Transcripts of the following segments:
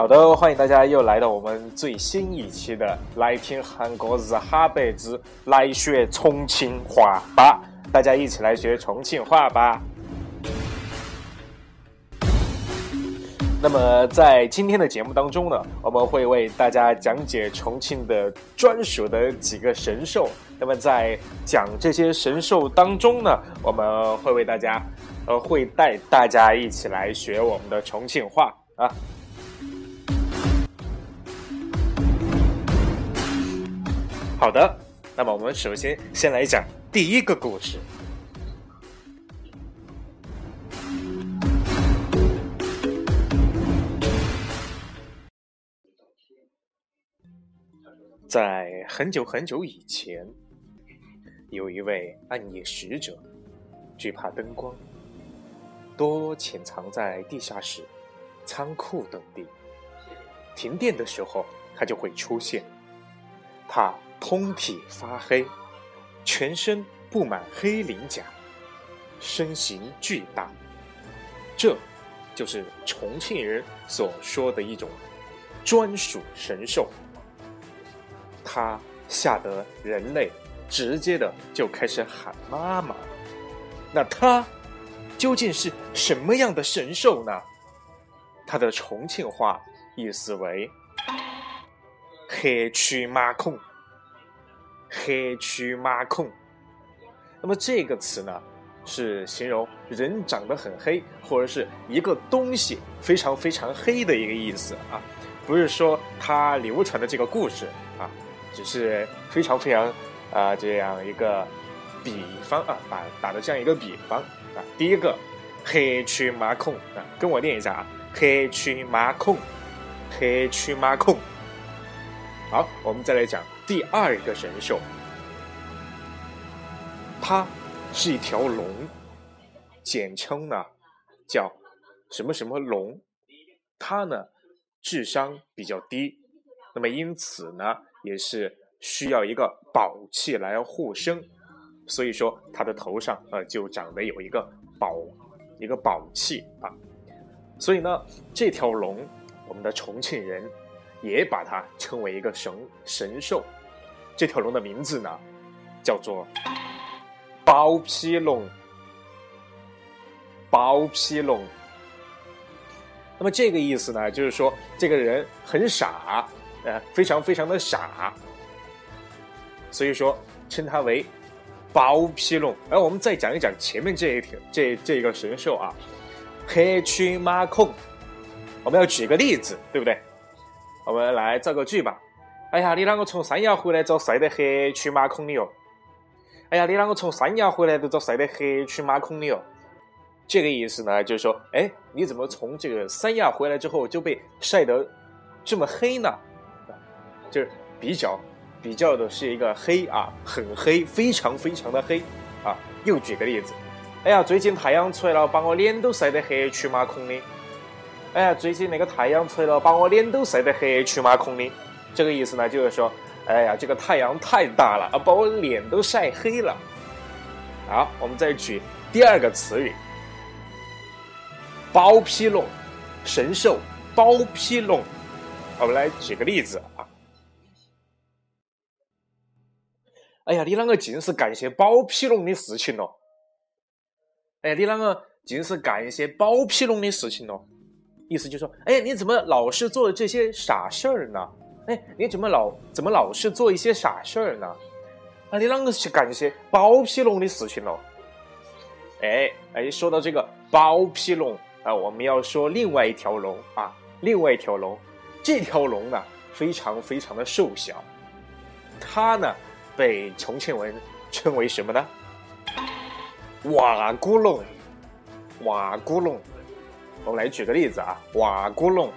好的，欢迎大家又来到我们最新一期的来听韩国日哈贝子来学重庆话吧，大家一起来学重庆话吧。那么在今天的节目当中呢，我们会为大家讲解重庆的专属的几个神兽。那么在讲这些神兽当中呢，我们会为大家，呃，会带大家一起来学我们的重庆话啊。好的，那么我们首先先来讲第一个故事。在很久很久以前，有一位暗夜使者，惧怕灯光，多潜藏在地下室、仓库等地。停电的时候，他就会出现。他通体发黑，全身布满黑鳞甲，身形巨大。这，就是重庆人所说的一种专属神兽。他吓得人类直接的就开始喊妈妈。那他究竟是什么样的神兽呢？他的重庆话意思为“黑蛆马孔”，黑黢麻孔。那么这个词呢，是形容人长得很黑，或者是一个东西非常非常黑的一个意思啊，不是说它流传的这个故事啊。只是非常非常啊，这样一个比方啊，打打的这样一个比方啊。第一个黑黢麻孔啊，跟我念一下啊，黑黢麻孔，黑黢麻孔。好，我们再来讲第二个神兽，它是一条龙，简称呢叫什么什么龙。它呢智商比较低，那么因此呢。也是需要一个宝器来护身，所以说它的头上呃就长得有一个宝一个宝器啊，所以呢这条龙我们的重庆人也把它称为一个神神兽，这条龙的名字呢叫做包皮龙，包皮龙。那么这个意思呢就是说这个人很傻。呃，非常非常的傻，所以说称它为包皮龙。而我们再讲一讲前面这一条，这这个神兽啊，黑蛆马孔。我们要举个例子，对不对？我们来造个句吧。哎呀，你啷个从三亚回来遭晒得黑蛆马孔的哟？哎呀，你啷个从三亚回来都遭晒得黑蛆马孔的哟？这个意思呢，就是说，哎，你怎么从这个三亚回来之后就被晒得这么黑呢？就是比较比较的是一个黑啊，很黑，非常非常的黑啊。又举个例子，哎呀，最近太阳出来了，把我脸都晒得黑黢麻孔的。哎呀，最近那个太阳出来了，把我脸都晒得黑黢麻孔的。这个意思呢，就是说，哎呀，这个太阳太大了啊，把我脸都晒黑了。好，我们再举第二个词语，包皮龙，神兽包皮龙。我们来举个例子啊。哎呀，你啷个尽是干些包皮龙的事情咯？哎，你啷个尽是干一些包皮龙的事情咯？意思就是说，哎呀，你怎么老是做这些傻事儿呢？哎，你怎么老怎么老是做一些傻事儿呢？啊，你啷个去干一些包皮龙的事情咯？哎哎，说到这个包皮龙啊，我们要说另外一条龙啊，另外一条龙，这条龙呢非常非常的瘦小，它呢。被重庆人称为什么呢？瓦古龙，瓦古龙。我们来举个例子啊，瓦古龙。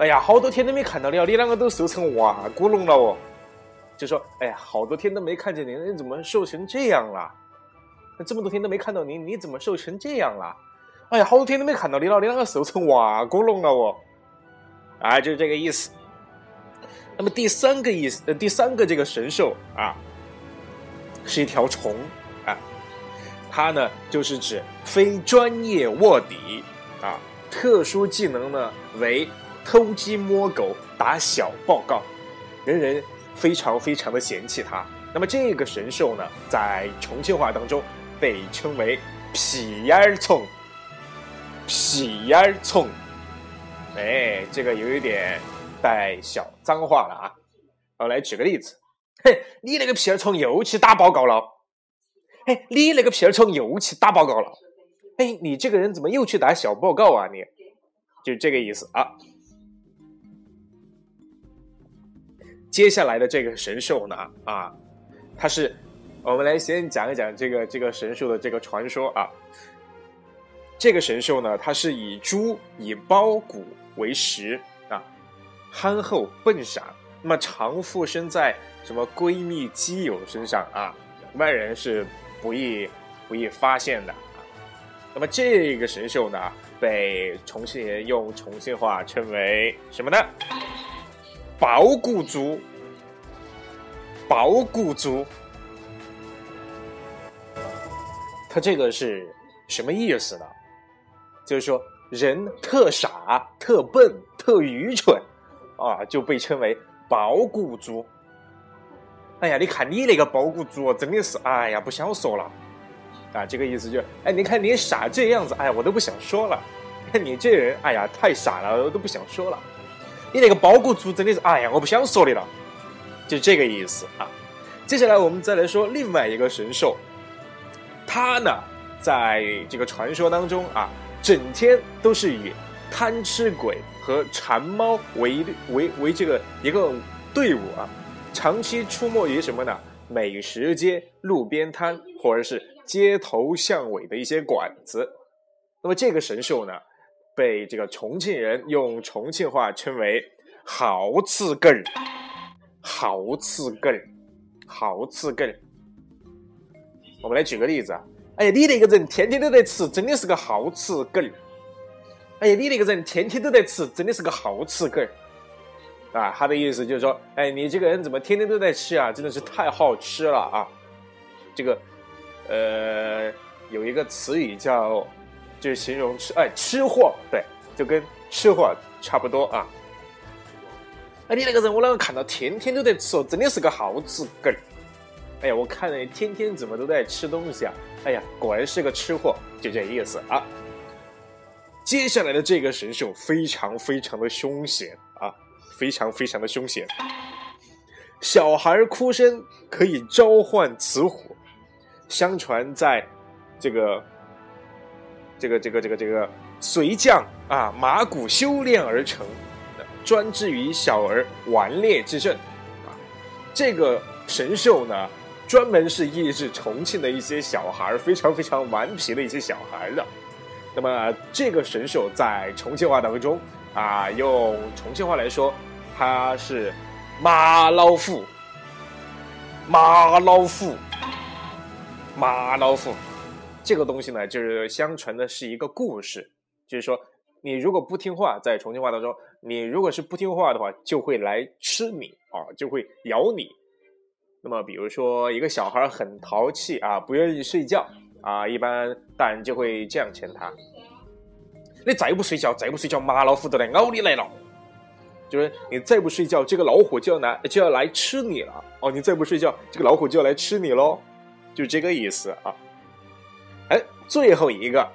哎呀，好多天都没看到你了，你啷个都瘦成瓦古龙了哦。就说，哎呀，好多天都没看见你，你怎么瘦成这样了？这么多天都没看到你，你怎么瘦成这样了？哎呀，好多天都没看到你了，你啷个瘦成瓦古龙了哦。啊，就是这个意思。那么第三个意思，呃，第三个这个神兽啊，是一条虫啊，它呢就是指非专业卧底啊，特殊技能呢为偷鸡摸狗、打小报告，人人非常非常的嫌弃他。那么这个神兽呢，在重庆话当中被称为“屁眼儿虫”。屁眼儿虫，哎，这个有一点带小脏话了啊！我来举个例子，嘿，你那个屁眼儿虫又去打报告了，哎，你那个屁眼儿虫又去打报告了，哎，你这个人怎么又去打小报告啊？你，就这个意思啊。接下来的这个神兽呢，啊，它是，我们来先讲一讲这个这个神兽的这个传说啊。这个神兽呢，它是以猪以包谷为食啊，憨厚笨傻，那么常附身在什么闺蜜基友身上啊，外人是不易不易发现的啊。那么这个神兽呢，被重庆人用重庆话称为什么呢？包谷猪，包谷猪，它这个是什么意思呢？就是说，人特傻、特笨、特愚蠢，啊，就被称为包谷猪。哎呀，你看你那个包谷猪，真的是，哎呀，不想说了。啊，这个意思就是，哎，你看你傻这样子，哎呀，我都不想说了。看你这人，哎呀，太傻了，我都不想说了。你那个包谷猪真的是，哎呀，我不想说你了。就这个意思啊。接下来我们再来说另外一个神兽，它呢，在这个传说当中啊。整天都是以贪吃鬼和馋猫为为为这个一个队伍啊，长期出没于什么呢？美食街、路边摊或者是街头巷尾的一些馆子。那么这个神兽呢，被这个重庆人用重庆话称为“好吃根儿”，好吃根儿，好吃根儿。我们来举个例子啊。哎呀，你那个人天天都在吃，真的是个好吃梗儿。哎呀，你那个人天天都在吃，真的是个好吃梗儿。啊，他的意思就是说，哎，你这个人怎么天天都在吃啊？真的是太好吃了啊！这个，呃，有一个词语叫，就是形容吃，哎，吃货，对，就跟吃货差不多啊。哎，你那个人我啷个看到天天都在吃哦，真的是个好吃梗儿。哎呀，我看你天天怎么都在吃东西啊！哎呀，果然是个吃货，就这意思啊。接下来的这个神兽非常非常的凶险啊，非常非常的凶险。小孩哭声可以召唤雌火，相传在这个这个这个这个这个随将啊马骨修炼而成，专治于小儿顽劣之症啊。这个神兽呢？专门是抑制重庆的一些小孩非常非常顽皮的一些小孩的。那么这个神兽在重庆话当中啊，用重庆话来说，它是马老虎，马老虎，马老虎。这个东西呢，就是相传的是一个故事，就是说你如果不听话，在重庆话当中，你如果是不听话的话，就会来吃你啊，就会咬你。那么，比如说一个小孩很淘气啊，不愿意睡觉啊，一般大人就会这样劝他：“你再不睡觉，再不睡觉，马老虎都来咬你来了。”就是你再不睡觉，这个老虎就要来就要来吃你了哦！你再不睡觉，这个老虎就要来吃你喽，就这个意思啊。最后一个，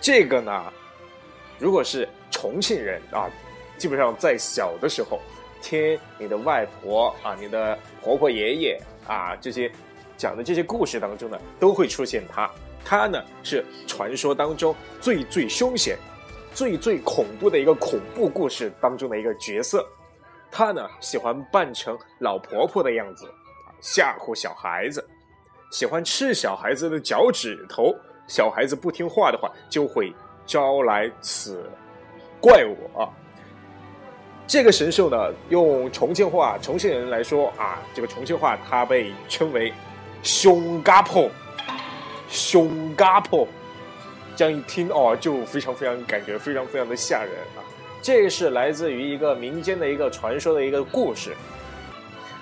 这个呢，如果是重庆人啊，基本上在小的时候。听你的外婆啊，你的婆婆爷爷啊，这些讲的这些故事当中呢，都会出现他。他呢是传说当中最最凶险、最最恐怖的一个恐怖故事当中的一个角色。他呢喜欢扮成老婆婆的样子，吓唬小孩子，喜欢吃小孩子的脚趾头。小孩子不听话的话，就会招来此怪物啊。这个神兽呢，用重庆话，重庆人来说啊，这个重庆话它被称为“熊嘎婆”，熊嘎婆，这样一听哦，就非常非常感觉非常非常的吓人啊。这是来自于一个民间的一个传说的一个故事。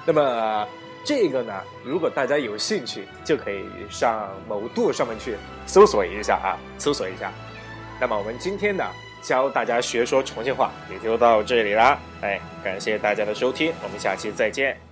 那么这个呢，如果大家有兴趣，就可以上某度上面去搜索一下啊，搜索一下。那么我们今天呢教大家学说重庆话也就到这里啦。哎，感谢大家的收听，我们下期再见。